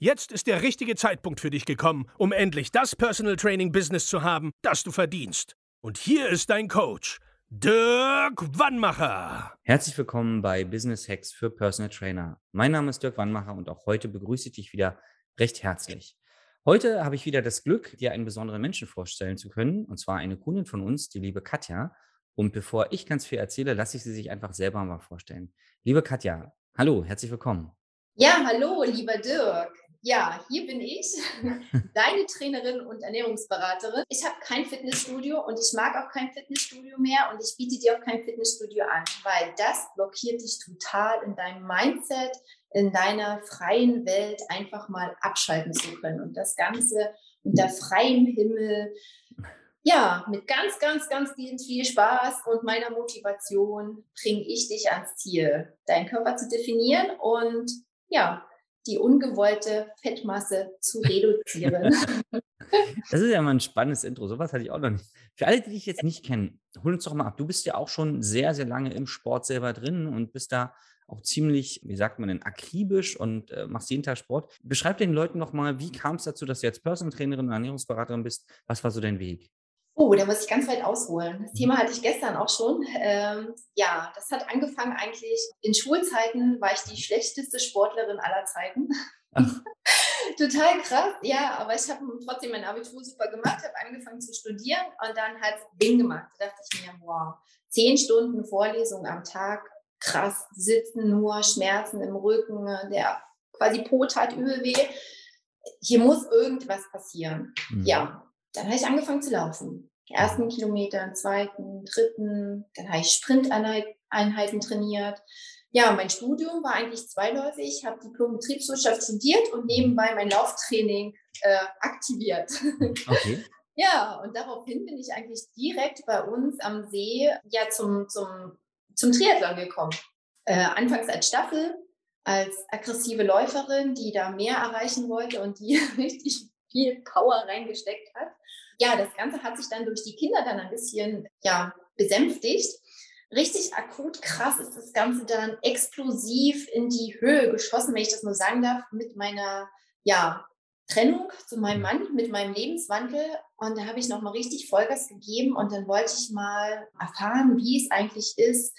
Jetzt ist der richtige Zeitpunkt für dich gekommen, um endlich das Personal Training Business zu haben, das du verdienst. Und hier ist dein Coach, Dirk Wannmacher. Herzlich willkommen bei Business Hacks für Personal Trainer. Mein Name ist Dirk Wannmacher und auch heute begrüße ich dich wieder recht herzlich. Heute habe ich wieder das Glück, dir einen besonderen Menschen vorstellen zu können, und zwar eine Kundin von uns, die liebe Katja. Und bevor ich ganz viel erzähle, lasse ich sie sich einfach selber mal vorstellen. Liebe Katja, hallo, herzlich willkommen. Ja, hallo, lieber Dirk. Ja, hier bin ich, deine Trainerin und Ernährungsberaterin. Ich habe kein Fitnessstudio und ich mag auch kein Fitnessstudio mehr und ich biete dir auch kein Fitnessstudio an, weil das blockiert dich total in deinem Mindset, in deiner freien Welt einfach mal abschalten zu können und das Ganze unter freiem Himmel. Ja, mit ganz, ganz, ganz viel Spaß und meiner Motivation bringe ich dich ans Ziel, deinen Körper zu definieren und ja, die ungewollte Fettmasse zu reduzieren. Das ist ja mal ein spannendes Intro. Sowas hatte ich auch noch nicht. Für alle, die dich jetzt nicht kennen, hol uns doch mal ab. Du bist ja auch schon sehr, sehr lange im Sport selber drin und bist da auch ziemlich, wie sagt man denn, akribisch und äh, machst jeden Tag Sport. Beschreib den Leuten noch mal, wie kam es dazu, dass du jetzt Personal Trainerin und Ernährungsberaterin bist? Was war so dein Weg? Oh, da muss ich ganz weit ausholen. Das Thema hatte ich gestern auch schon. Ähm, ja, das hat angefangen eigentlich in Schulzeiten war ich die schlechteste Sportlerin aller Zeiten. Total krass, ja, aber ich habe trotzdem mein Abitur super gemacht, habe angefangen zu studieren und dann hat es Ding gemacht. Da dachte ich mir, wow, zehn Stunden Vorlesung am Tag, krass, sitzen nur, Schmerzen im Rücken, der quasi Po tat übel weh. Hier muss irgendwas passieren. Mhm. Ja, dann habe ich angefangen zu laufen. Ersten. Kilometer, zweiten, dritten, dann habe ich Sprinteinheiten trainiert. Ja, mein Studium war eigentlich zweiläufig. Ich habe Diplom Betriebswirtschaft studiert und nebenbei mein Lauftraining äh, aktiviert. Okay. ja, und daraufhin bin ich eigentlich direkt bei uns am See ja zum, zum, zum Triathlon gekommen. Äh, anfangs als Staffel, als aggressive Läuferin, die da mehr erreichen wollte und die richtig viel Power reingesteckt hat. Ja, das Ganze hat sich dann durch die Kinder dann ein bisschen ja, besänftigt. Richtig akut krass ist das Ganze dann explosiv in die Höhe geschossen, wenn ich das nur sagen darf, mit meiner ja, Trennung zu meinem Mann, mit meinem Lebenswandel. Und da habe ich nochmal richtig Vollgas gegeben und dann wollte ich mal erfahren, wie es eigentlich ist,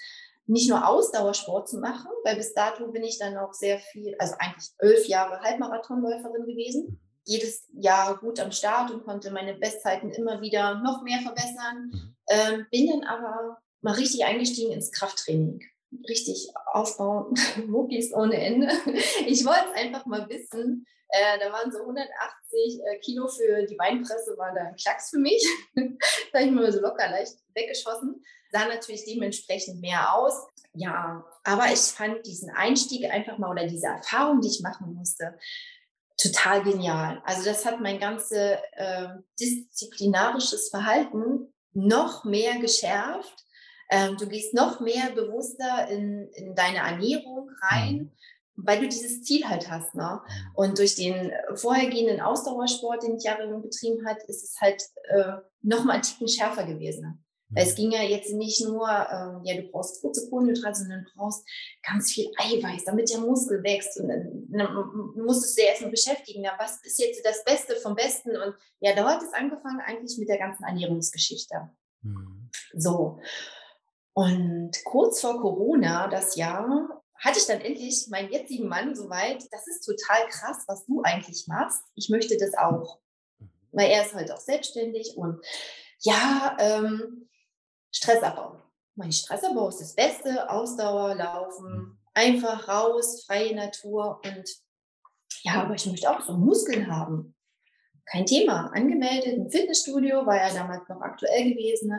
nicht nur Ausdauersport zu machen, weil bis dato bin ich dann auch sehr viel, also eigentlich elf Jahre Halbmarathonläuferin gewesen jedes Jahr gut am Start und konnte meine Bestzeiten immer wieder noch mehr verbessern. Mhm. Ähm, bin dann aber mal richtig eingestiegen ins Krafttraining. Richtig aufbauen, Muckis ohne Ende. Ich wollte es einfach mal wissen. Äh, da waren so 180 äh, Kilo für die Beinpresse, war da ein Klacks für mich. da habe ich mir so locker leicht weggeschossen. Sah natürlich dementsprechend mehr aus. Ja, aber ich fand diesen Einstieg einfach mal oder diese Erfahrung, die ich machen musste, total genial. Also das hat mein ganzes äh, disziplinarisches Verhalten noch mehr geschärft. Ähm, du gehst noch mehr bewusster in, in deine Ernährung rein, mhm. weil du dieses Ziel halt hast. Ne? Mhm. Und durch den vorhergehenden Ausdauersport, den ich jahrelang betrieben hat, ist es halt äh, noch mal ein Ticken schärfer gewesen. Weil es ging ja jetzt nicht nur, ähm, ja, du brauchst kurze Kohlenhydrate, sondern du brauchst ganz viel Eiweiß, damit der Muskel wächst. Und dann, dann musstest du erstmal beschäftigen, ja, was ist jetzt das Beste vom Besten? Und ja, da hat es angefangen eigentlich mit der ganzen Ernährungsgeschichte. Mhm. So. Und kurz vor Corona, das Jahr, hatte ich dann endlich meinen jetzigen Mann soweit, das ist total krass, was du eigentlich machst. Ich möchte das auch. Mhm. Weil er ist halt auch selbstständig und ja, ähm, Stressabbau. Mein Stressabbau ist das Beste. Ausdauer, Laufen, mhm. einfach raus, freie Natur und ja, aber ich möchte auch so Muskeln haben. Kein Thema. Angemeldet im Fitnessstudio, war ja damals noch aktuell gewesen.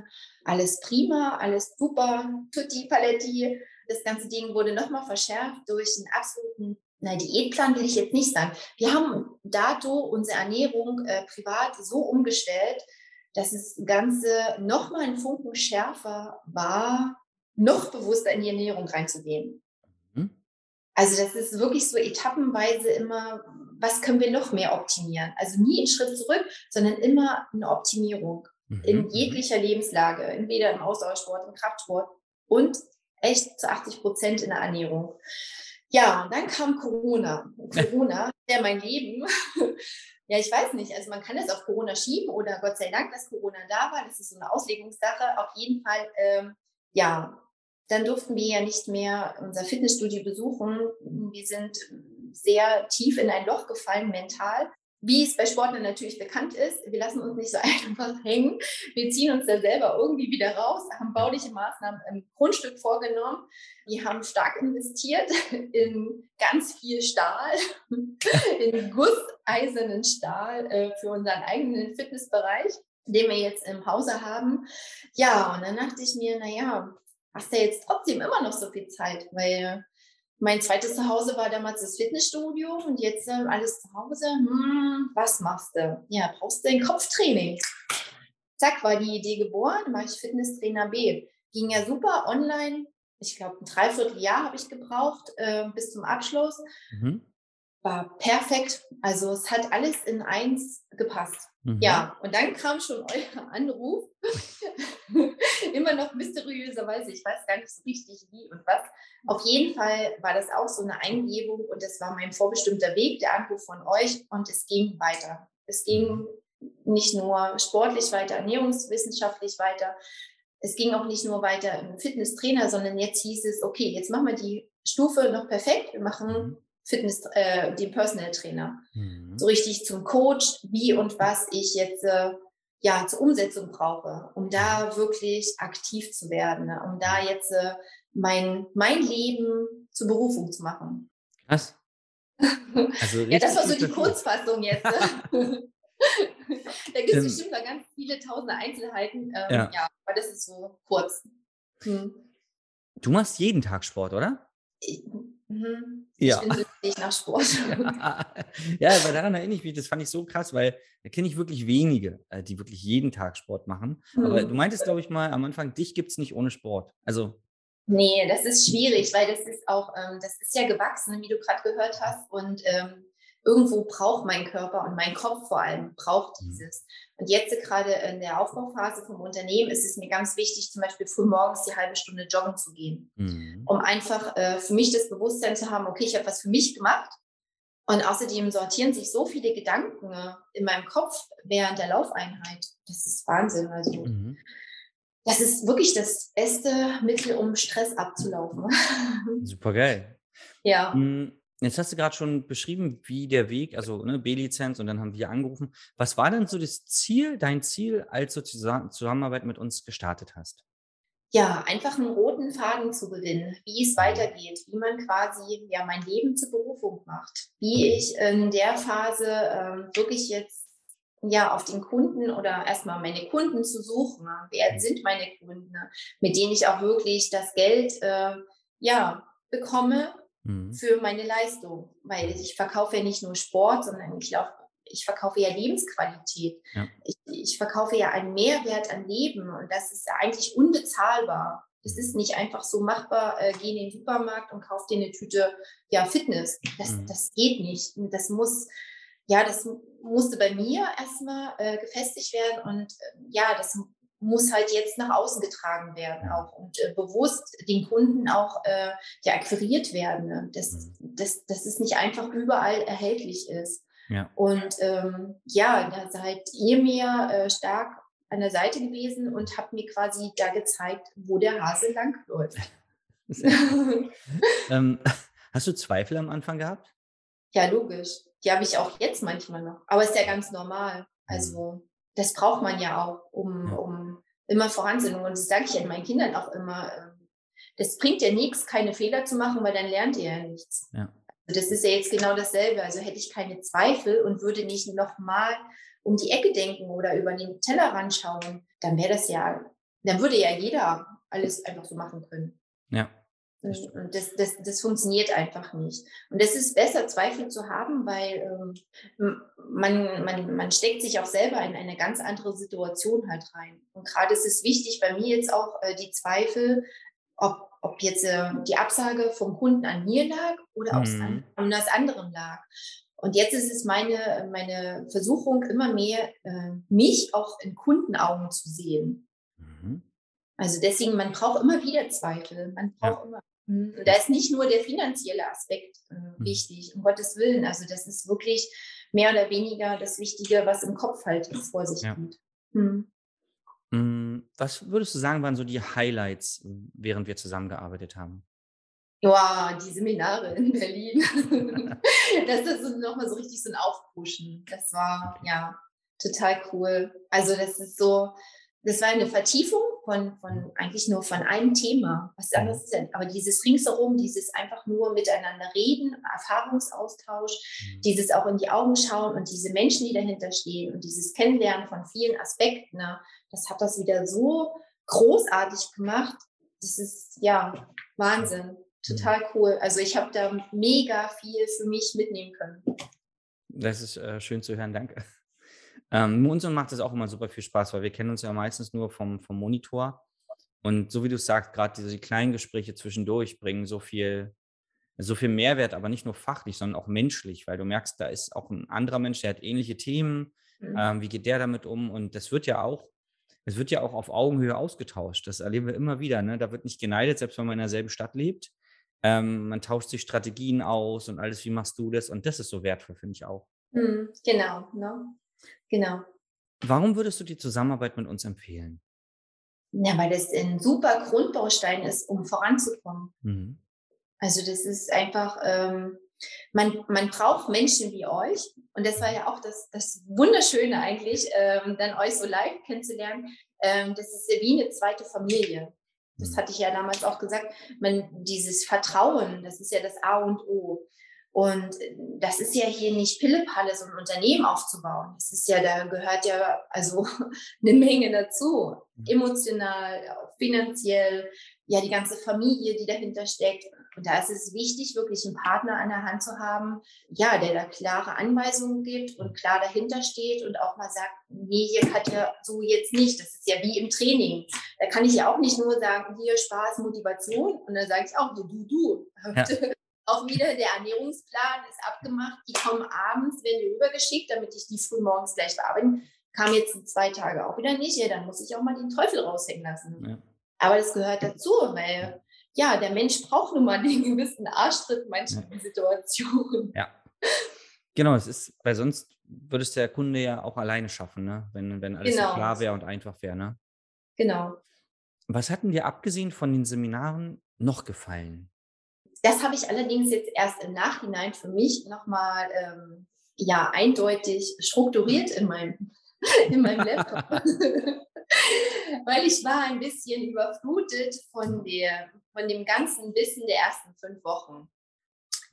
Alles prima, alles super, tutti paletti. Das ganze Ding wurde nochmal verschärft durch einen absoluten na, Diätplan will ich jetzt nicht sagen. Wir haben dato unsere Ernährung äh, privat so umgestellt, dass das Ganze noch mal einen Funken schärfer war, noch bewusster in die Ernährung reinzugehen. Mhm. Also das ist wirklich so etappenweise immer, was können wir noch mehr optimieren? Also nie einen Schritt zurück, sondern immer eine Optimierung mhm. in mhm. jeglicher Lebenslage, entweder im Ausdauersport, im Kraftsport und echt zu 80 Prozent in der Ernährung. Ja, und dann kam Corona. Corona, der mein Leben ja, ich weiß nicht. Also man kann es auf Corona schieben oder Gott sei Dank, dass Corona da war. Das ist so eine Auslegungssache. Auf jeden Fall, ähm, ja, dann durften wir ja nicht mehr unser Fitnessstudio besuchen. Wir sind sehr tief in ein Loch gefallen mental wie es bei Sportlern natürlich bekannt ist, wir lassen uns nicht so einfach hängen. Wir ziehen uns da selber irgendwie wieder raus, haben bauliche Maßnahmen im Grundstück vorgenommen. Wir haben stark investiert in ganz viel Stahl, in gusseisernen Stahl äh, für unseren eigenen Fitnessbereich, den wir jetzt im Hause haben. Ja, und dann dachte ich mir, naja, hast du jetzt trotzdem immer noch so viel Zeit, weil mein zweites Zuhause war damals das Fitnessstudio und jetzt äh, alles zu Hause. Hm, was machst du? Ja, brauchst du ein Kopftraining. Zack, war die Idee geboren, mache ich Fitnesstrainer B. Ging ja super online. Ich glaube, ein Dreivierteljahr habe ich gebraucht äh, bis zum Abschluss. Mhm. War perfekt. Also es hat alles in eins gepasst. Mhm. Ja, und dann kam schon euer Anruf. Immer noch mysteriöserweise. Ich weiß gar nicht so richtig wie und was. Auf jeden Fall war das auch so eine Eingebung und das war mein vorbestimmter Weg, der Anruf von euch und es ging weiter. Es ging nicht nur sportlich weiter, ernährungswissenschaftlich weiter. Es ging auch nicht nur weiter im Fitnesstrainer, sondern jetzt hieß es, okay, jetzt machen wir die Stufe noch perfekt. Wir machen mhm. Fitness, äh, den Personal Trainer. Mhm. So richtig zum Coach, wie und was ich jetzt äh, ja zur Umsetzung brauche, um da mhm. wirklich aktiv zu werden, ne? um da jetzt äh, mein, mein Leben zur Berufung zu machen. Was? Also ja, das war so die Kurzfassung jetzt. Da gibt es ähm, bestimmt noch ganz viele tausende Einzelheiten. Ähm, ja. ja, aber das ist so kurz. Hm. Du machst jeden Tag Sport, oder? Ich, Mhm. Ja. Ich bin süchtig nach Sport. ja, aber daran erinnere ich mich, das fand ich so krass, weil da kenne ich wirklich wenige, äh, die wirklich jeden Tag Sport machen. Mhm. Aber du meintest, glaube ich, mal am Anfang, dich gibt es nicht ohne Sport. Also. Nee, das ist schwierig, weil das ist auch, ähm, das ist ja gewachsen, wie du gerade gehört hast. Und ähm, irgendwo braucht mein Körper und mein Kopf vor allem braucht mhm. dieses. Und jetzt gerade in der Aufbauphase vom Unternehmen ist es mir ganz wichtig, zum Beispiel früh morgens die halbe Stunde joggen zu gehen, mhm. um einfach äh, für mich das Bewusstsein zu haben, okay, ich habe was für mich gemacht. Und außerdem sortieren sich so viele Gedanken äh, in meinem Kopf während der Laufeinheit. Das ist Wahnsinn. Also mhm. das ist wirklich das beste Mittel, um Stress abzulaufen. Super geil. Ja. Mhm. Jetzt hast du gerade schon beschrieben, wie der Weg, also ne, B-Lizenz und dann haben wir angerufen. Was war denn so das Ziel, dein Ziel, als du die Zusammenarbeit mit uns gestartet hast? Ja, einfach einen roten Faden zu gewinnen, wie es weitergeht, wie man quasi ja mein Leben zur Berufung macht, wie ich in der Phase ähm, wirklich jetzt ja auf den Kunden oder erstmal meine Kunden zu suchen. Wer sind meine Kunden, mit denen ich auch wirklich das Geld äh, ja bekomme mhm. für meine Leistung, weil ich verkaufe ja nicht nur Sport, sondern ich, auch, ich verkaufe ja Lebensqualität. Ja. Ich, ich verkaufe ja einen Mehrwert an Leben und das ist eigentlich unbezahlbar. Es ist nicht einfach so machbar, äh, geh in den Supermarkt und kauf dir eine Tüte ja, Fitness. Das, mhm. das geht nicht. Das muss, ja, das musste bei mir erstmal äh, gefestigt werden und äh, ja, das muss halt jetzt nach außen getragen werden auch und äh, bewusst den Kunden auch äh, ja, akquiriert werden, ne? dass, mhm. dass, dass es nicht einfach überall erhältlich ist. Ja. Und ähm, ja, da seid ihr mir äh, stark an der Seite gewesen und habt mir quasi da gezeigt, wo der Hase langläuft. ähm, hast du Zweifel am Anfang gehabt? Ja, logisch. Die habe ich auch jetzt manchmal noch. Aber ist ja ganz normal. Mhm. Also das braucht man ja auch, um, um immer voranzukommen. Und das sage ich ja meinen Kindern auch immer. Ähm, das bringt ja nichts, keine Fehler zu machen, weil dann lernt ihr ja nichts. Ja. Also das ist ja jetzt genau dasselbe. Also hätte ich keine Zweifel und würde nicht nochmal um die Ecke denken oder über den Tellerrand schauen, dann wäre das ja, dann würde ja jeder alles einfach so machen können. Ja. Und das, das, das funktioniert einfach nicht. Und es ist besser, Zweifel zu haben, weil ähm, man, man, man steckt sich auch selber in eine ganz andere Situation halt rein. Und gerade ist es wichtig, bei mir jetzt auch äh, die Zweifel, ob, ob jetzt äh, die Absage vom Kunden an mir lag oder ob es mhm. an, an das anderen lag. Und jetzt ist es meine, meine Versuchung, immer mehr äh, mich auch in Kundenaugen zu sehen. Mhm. Also deswegen, man braucht immer wieder Zweifel. Man braucht ja. immer und da ist nicht nur der finanzielle Aspekt äh, hm. wichtig, um Gottes Willen. Also das ist wirklich mehr oder weniger das Wichtige, was im Kopf halt vor sich ja. geht. Hm. hm. Was würdest du sagen, waren so die Highlights, während wir zusammengearbeitet haben? Ja, die Seminare in Berlin. das ist so nochmal so richtig so ein Aufpushen. Das war ja total cool. Also das ist so, das war eine Vertiefung von, von eigentlich nur von einem Thema. Was anderes denn? Aber dieses ringsherum, dieses einfach nur miteinander reden, Erfahrungsaustausch, mhm. dieses auch in die Augen schauen und diese Menschen, die dahinter stehen und dieses Kennenlernen von vielen Aspekten, ne, das hat das wieder so großartig gemacht. Das ist ja Wahnsinn. Total mhm. cool. Also ich habe da mega viel für mich mitnehmen können. Das ist äh, schön zu hören, danke. Ähm, uns macht es auch immer super viel Spaß, weil wir kennen uns ja meistens nur vom, vom Monitor. Und so wie du sagst, gerade diese kleinen Gespräche zwischendurch bringen so viel, so viel Mehrwert, aber nicht nur fachlich, sondern auch menschlich, weil du merkst, da ist auch ein anderer Mensch, der hat ähnliche Themen. Mhm. Ähm, wie geht der damit um? Und das wird ja auch, es wird ja auch auf Augenhöhe ausgetauscht. Das erleben wir immer wieder. Ne? Da wird nicht geneidet, selbst wenn man in derselben Stadt lebt. Ähm, man tauscht sich Strategien aus und alles, wie machst du das? Und das ist so wertvoll, finde ich auch. Mhm, genau, ne? Genau. Warum würdest du die Zusammenarbeit mit uns empfehlen? Ja, weil das ein super Grundbaustein ist, um voranzukommen. Mhm. Also das ist einfach, ähm, man, man braucht Menschen wie euch. Und das war ja auch das, das Wunderschöne eigentlich, ähm, dann euch so live kennenzulernen. Ähm, das ist ja wie eine zweite Familie. Das mhm. hatte ich ja damals auch gesagt. Man, dieses Vertrauen, das ist ja das A und O. Und das ist ja hier nicht Pillepalle, so ein Unternehmen aufzubauen. Das ist ja, da gehört ja also eine Menge dazu. Mhm. Emotional, finanziell, ja, die ganze Familie, die dahinter steckt. Und da ist es wichtig, wirklich einen Partner an der Hand zu haben, ja, der da klare Anweisungen gibt und klar dahinter steht und auch mal sagt, nee, hier hat ja so jetzt nicht. Das ist ja wie im Training. Da kann ich ja auch nicht nur sagen, hier Spaß, Motivation. Und dann sage ich auch, du, du, du. Ja. Auch wieder der Ernährungsplan ist abgemacht. Die kommen abends, werden die rübergeschickt, damit ich die früh morgens gleich bearbeiten. Kam jetzt zwei Tage auch wieder nicht. Ja, dann muss ich auch mal den Teufel raushängen lassen. Ja. Aber das gehört dazu, weil ja, der Mensch braucht nun mal den gewissen Arschtritt in manchen ja. Situationen. Ja. Genau, es ist, weil sonst würde es der Kunde ja auch alleine schaffen, ne? wenn, wenn alles genau. so klar wäre und einfach wäre. Ne? Genau. Was hatten dir abgesehen von den Seminaren noch gefallen? Das habe ich allerdings jetzt erst im Nachhinein für mich nochmal ähm, ja, eindeutig strukturiert in meinem, in meinem Laptop. Weil ich war ein bisschen überflutet von, der, von dem ganzen Wissen der ersten fünf Wochen.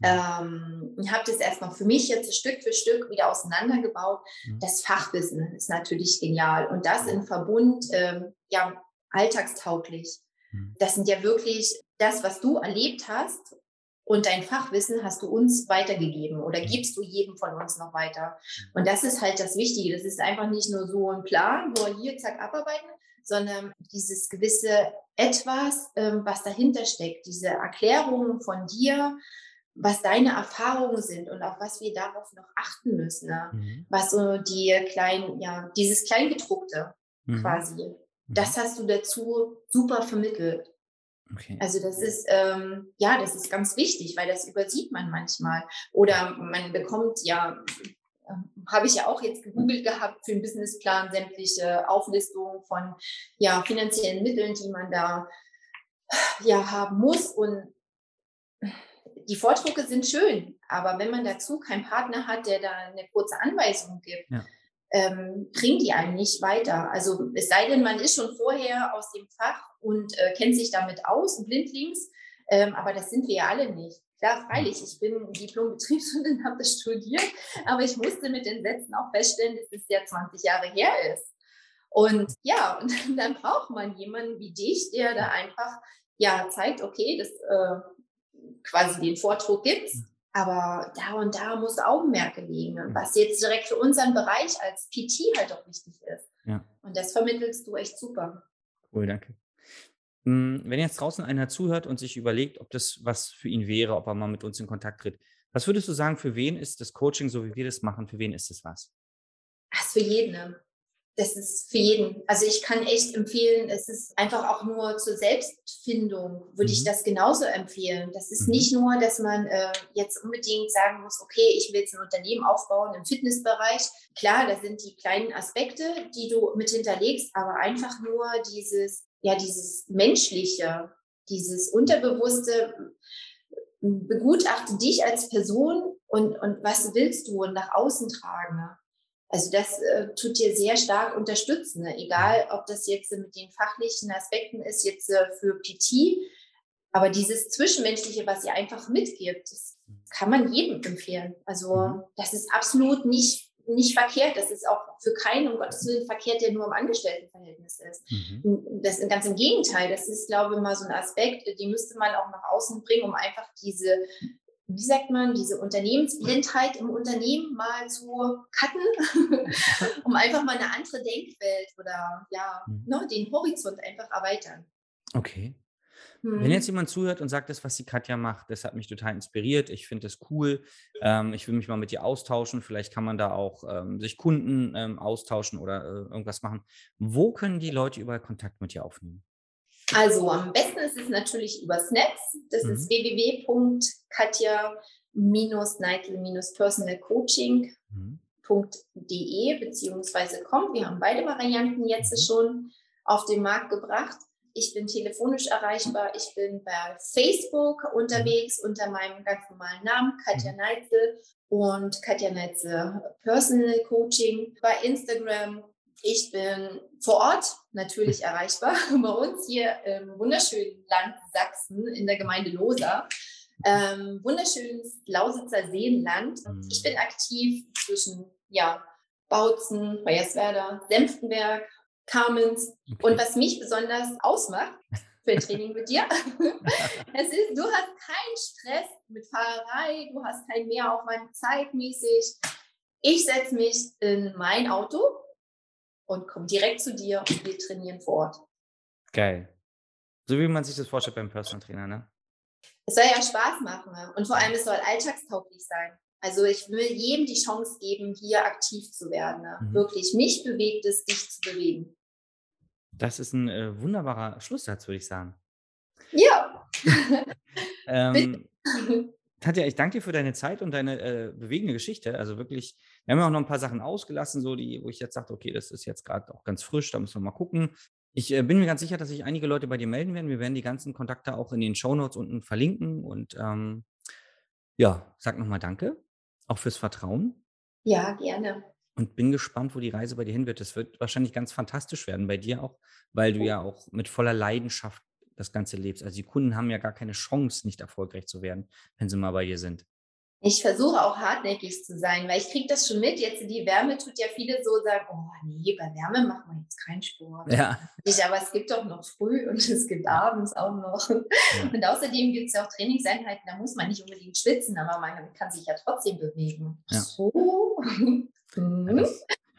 Ähm, ich habe das erstmal für mich jetzt Stück für Stück wieder auseinandergebaut. Mhm. Das Fachwissen ist natürlich genial und das in Verbund ähm, ja alltagstauglich. Mhm. Das sind ja wirklich das, was du erlebt hast und dein Fachwissen hast du uns weitergegeben oder mhm. gibst du jedem von uns noch weiter. Und das ist halt das Wichtige. Das ist einfach nicht nur so ein Plan, nur hier, zack, abarbeiten, sondern dieses gewisse Etwas, ähm, was dahinter steckt, diese Erklärungen von dir, was deine Erfahrungen sind und auf was wir darauf noch achten müssen. Ne? Mhm. Was so die kleinen, ja, dieses Kleingedruckte mhm. quasi. Das mhm. hast du dazu super vermittelt. Okay. Also das ist ähm, ja, das ist ganz wichtig, weil das übersieht man manchmal. Oder man bekommt ja, äh, habe ich ja auch jetzt gegoogelt gehabt für einen Businessplan sämtliche Auflistungen von ja finanziellen Mitteln, die man da ja haben muss und die Vordrucke sind schön, aber wenn man dazu keinen Partner hat, der da eine kurze Anweisung gibt, ja ähm, bringt die einen nicht weiter. Also es sei denn, man ist schon vorher aus dem Fach und äh, kennt sich damit aus blindlings, ähm, aber das sind wir ja alle nicht. Klar, freilich, ich bin Diplom-Betriebswirtin, habe das studiert, aber ich musste mit den Sätzen auch feststellen, dass es ja 20 Jahre her ist. Und ja, und dann braucht man jemanden wie dich, der da einfach ja zeigt, okay, das äh, quasi den Vordruck gibt. Aber da und da muss Augenmerke liegen, mhm. was jetzt direkt für unseren Bereich als PT halt auch wichtig ist. Ja. Und das vermittelst du echt super. Cool, danke. Hm, wenn jetzt draußen einer zuhört und sich überlegt, ob das was für ihn wäre, ob er mal mit uns in Kontakt tritt, was würdest du sagen, für wen ist das Coaching, so wie wir das machen, für wen ist es was? Das ist für jeden. Ne? Das ist für jeden. Also ich kann echt empfehlen, es ist einfach auch nur zur Selbstfindung, würde mhm. ich das genauso empfehlen. Das ist mhm. nicht nur, dass man äh, jetzt unbedingt sagen muss, okay, ich will jetzt ein Unternehmen aufbauen im Fitnessbereich. Klar, da sind die kleinen Aspekte, die du mit hinterlegst, aber einfach nur dieses, ja, dieses Menschliche, dieses Unterbewusste, begutachte dich als Person und, und was willst du nach außen tragen. Also das äh, tut dir sehr stark unterstützen, ne? egal ob das jetzt mit den fachlichen Aspekten ist, jetzt äh, für PT, aber dieses Zwischenmenschliche, was ihr einfach mitgibt, das kann man jedem empfehlen. Also mhm. das ist absolut nicht nicht verkehrt. Das ist auch für keinen, um Gottes Willen, verkehrt, der nur im Angestelltenverhältnis ist. Mhm. Das ist ganz im Gegenteil. Das ist, glaube ich, mal so ein Aspekt, den müsste man auch nach außen bringen, um einfach diese, wie sagt man, diese Unternehmensblindheit im Unternehmen mal zu cutten, um einfach mal eine andere Denkwelt oder ja, mhm. ne, den Horizont einfach erweitern. Okay. Wenn mhm. jetzt jemand zuhört und sagt, das, was die Katja macht, das hat mich total inspiriert, ich finde das cool, ähm, ich will mich mal mit ihr austauschen, vielleicht kann man da auch ähm, sich Kunden ähm, austauschen oder äh, irgendwas machen. Wo können die Leute überall Kontakt mit dir aufnehmen? Also am besten ist es natürlich über Snaps. Das mhm. ist www.katja-personalcoaching.de mhm. beziehungsweise kommt. Wir haben beide Varianten jetzt mhm. schon auf den Markt gebracht. Ich bin telefonisch erreichbar. Ich bin bei Facebook unterwegs mhm. unter meinem ganz normalen Namen, Katja mhm. Neitzel und Katja Neitzel Personal Coaching. Bei Instagram. Ich bin vor Ort natürlich erreichbar. Bei uns hier im wunderschönen Land Sachsen in der Gemeinde Losa. Ähm, wunderschönes Lausitzer Seenland. Mhm. Ich bin aktiv zwischen ja, Bautzen, Hoyerswerda, Senftenberg, Carmens. Okay. Und was mich besonders ausmacht für ein Training mit dir, es ist, du hast keinen Stress mit Fahrerei, du hast keinen Mehraufwand zeitmäßig. Ich setze mich in mein Auto und komme direkt zu dir und wir trainieren vor Ort. Geil. So wie man sich das vorstellt beim Personal Trainer, ne? Es soll ja Spaß machen ne? und vor allem es soll alltagstauglich sein. Also ich will jedem die Chance geben, hier aktiv zu werden. Ne? Mhm. Wirklich, mich bewegt es, dich zu bewegen. Das ist ein äh, wunderbarer Schlusssatz, würde ich sagen. Ja. ähm, Katja, ich danke dir für deine Zeit und deine äh, bewegende Geschichte. Also wirklich, wir haben ja auch noch ein paar Sachen ausgelassen, so die, wo ich jetzt sagte, okay, das ist jetzt gerade auch ganz frisch, da müssen wir mal gucken. Ich äh, bin mir ganz sicher, dass sich einige Leute bei dir melden werden. Wir werden die ganzen Kontakte auch in den Shownotes unten verlinken. Und ähm, ja, sag nochmal Danke, auch fürs Vertrauen. Ja, gerne und bin gespannt, wo die Reise bei dir hin wird. Das wird wahrscheinlich ganz fantastisch werden bei dir auch, weil du ja auch mit voller Leidenschaft das Ganze lebst. Also die Kunden haben ja gar keine Chance, nicht erfolgreich zu werden, wenn sie mal bei dir sind. Ich versuche auch hartnäckig zu sein, weil ich kriege das schon mit. Jetzt die Wärme tut ja viele so sagen, oh nee, bei Wärme machen wir jetzt keinen Sport. Ja. Ich, aber es gibt doch noch früh und es gibt abends auch noch. Ja. Und außerdem gibt es ja auch Trainingseinheiten, da muss man nicht unbedingt schwitzen, aber man kann sich ja trotzdem bewegen. Ja. So. Mhm.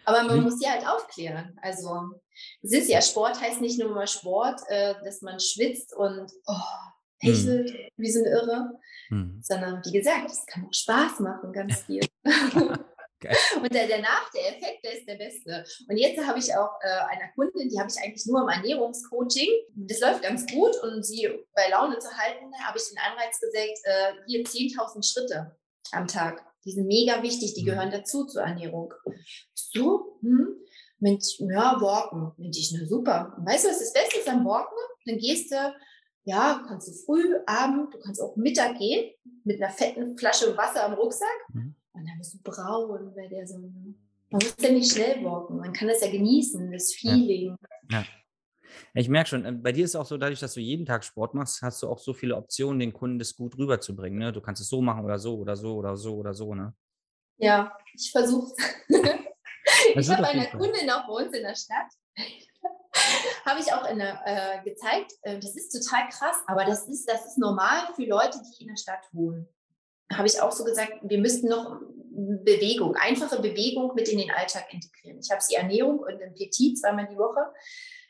Aber man muss ja halt aufklären. Also es ist ja Sport, heißt nicht nur mal Sport, äh, dass man schwitzt und oh, hechelt mhm. wie so eine Irre, mhm. sondern wie gesagt, es kann auch Spaß machen, ganz viel. Und der, der Nach, der Effekt, der ist der beste. Und jetzt habe ich auch äh, eine Kundin, die habe ich eigentlich nur im Ernährungscoaching. Das läuft ganz gut und sie bei Laune zu halten, habe ich den Anreiz gesetzt, äh, hier 10.000 Schritte am Tag. Die sind mega wichtig, die mhm. gehören dazu zur Ernährung. So, hm, mit, ja, Walken. Mensch, ich, na super. Und weißt du, was das Beste ist am Walken? Dann gehst du, ja, kannst du früh, Abend, du kannst auch Mittag gehen, mit einer fetten Flasche Wasser am Rucksack. Mhm. Und dann bist du braun bei der Sonne. Man muss ja nicht schnell walken, man kann das ja genießen, das Feeling. Ja. ja. Ich merke schon, äh, bei dir ist es auch so, dadurch, dass du jeden Tag Sport machst, hast du auch so viele Optionen, den Kunden das gut rüberzubringen. Ne? Du kannst es so machen oder so oder so oder so oder so. Ne? Ja, ich versuche es. ich habe eine Kundin auch bei uns in der Stadt. habe ich auch der, äh, gezeigt. Äh, das ist total krass, aber das ist, das ist normal für Leute, die in der Stadt wohnen. Habe ich auch so gesagt, wir müssten noch Bewegung, einfache Bewegung mit in den Alltag integrieren. Ich habe die Ernährung und ein Petit zweimal die Woche,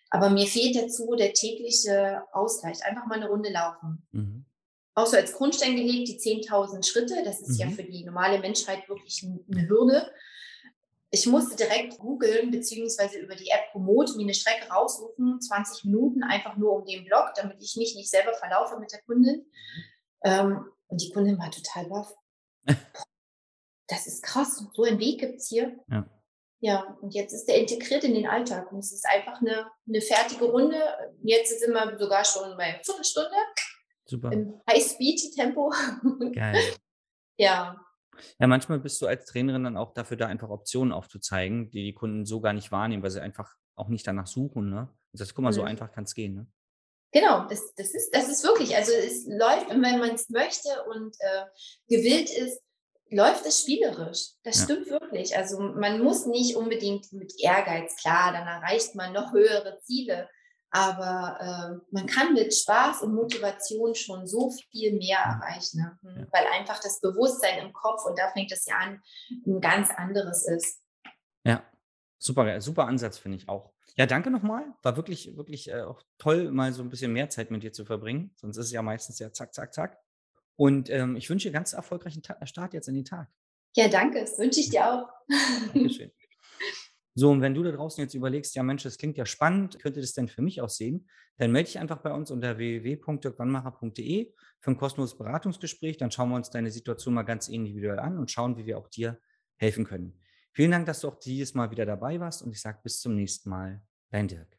aber mir fehlt dazu der tägliche Ausgleich. Einfach mal eine Runde laufen. Mhm. Auch so als Grundstein gelegt, die 10.000 Schritte. Das ist mhm. ja für die normale Menschheit wirklich eine Hürde. Ich musste direkt googeln, beziehungsweise über die App Promote mir eine Strecke raussuchen, 20 Minuten, einfach nur um den Blog, damit ich mich nicht selber verlaufe mit der Kundin. Mhm. Ähm, und die Kundin war total baff. das ist krass, so einen Weg gibt es hier. Ja. Ja, und jetzt ist der integriert in den Alltag und es ist einfach eine, eine fertige Runde. Jetzt sind wir sogar schon bei Viertelstunde. Super. Im High-Speed-Tempo. Geil. ja, ja, manchmal bist du als Trainerin dann auch dafür da, einfach Optionen aufzuzeigen, die die Kunden so gar nicht wahrnehmen, weil sie einfach auch nicht danach suchen. Ne? Und das, guck mal, so mhm. einfach kann es gehen. Ne? Genau, das, das, ist, das ist wirklich, also es läuft, wenn man es möchte und äh, gewillt ist, läuft es spielerisch. Das ja. stimmt wirklich. Also man muss nicht unbedingt mit Ehrgeiz, klar, dann erreicht man noch höhere Ziele. Aber äh, man kann mit Spaß und Motivation schon so viel mehr erreichen, ne? ja. weil einfach das Bewusstsein im Kopf, und da fängt es ja an, ein ganz anderes ist. Ja, super, super Ansatz finde ich auch. Ja, danke nochmal. War wirklich, wirklich äh, auch toll, mal so ein bisschen mehr Zeit mit dir zu verbringen. Sonst ist es ja meistens ja zack, zack, zack. Und ähm, ich wünsche dir ganz erfolgreichen Ta Start jetzt in den Tag. Ja, danke. Das wünsche ich dir auch. Dankeschön. So, und wenn du da draußen jetzt überlegst, ja Mensch, das klingt ja spannend, könnte das denn für mich aussehen, dann melde dich einfach bei uns unter www.dirkwannmacher.de für ein kostenloses Beratungsgespräch. Dann schauen wir uns deine Situation mal ganz individuell an und schauen, wie wir auch dir helfen können. Vielen Dank, dass du auch dieses Mal wieder dabei warst und ich sage bis zum nächsten Mal. Dein Dirk.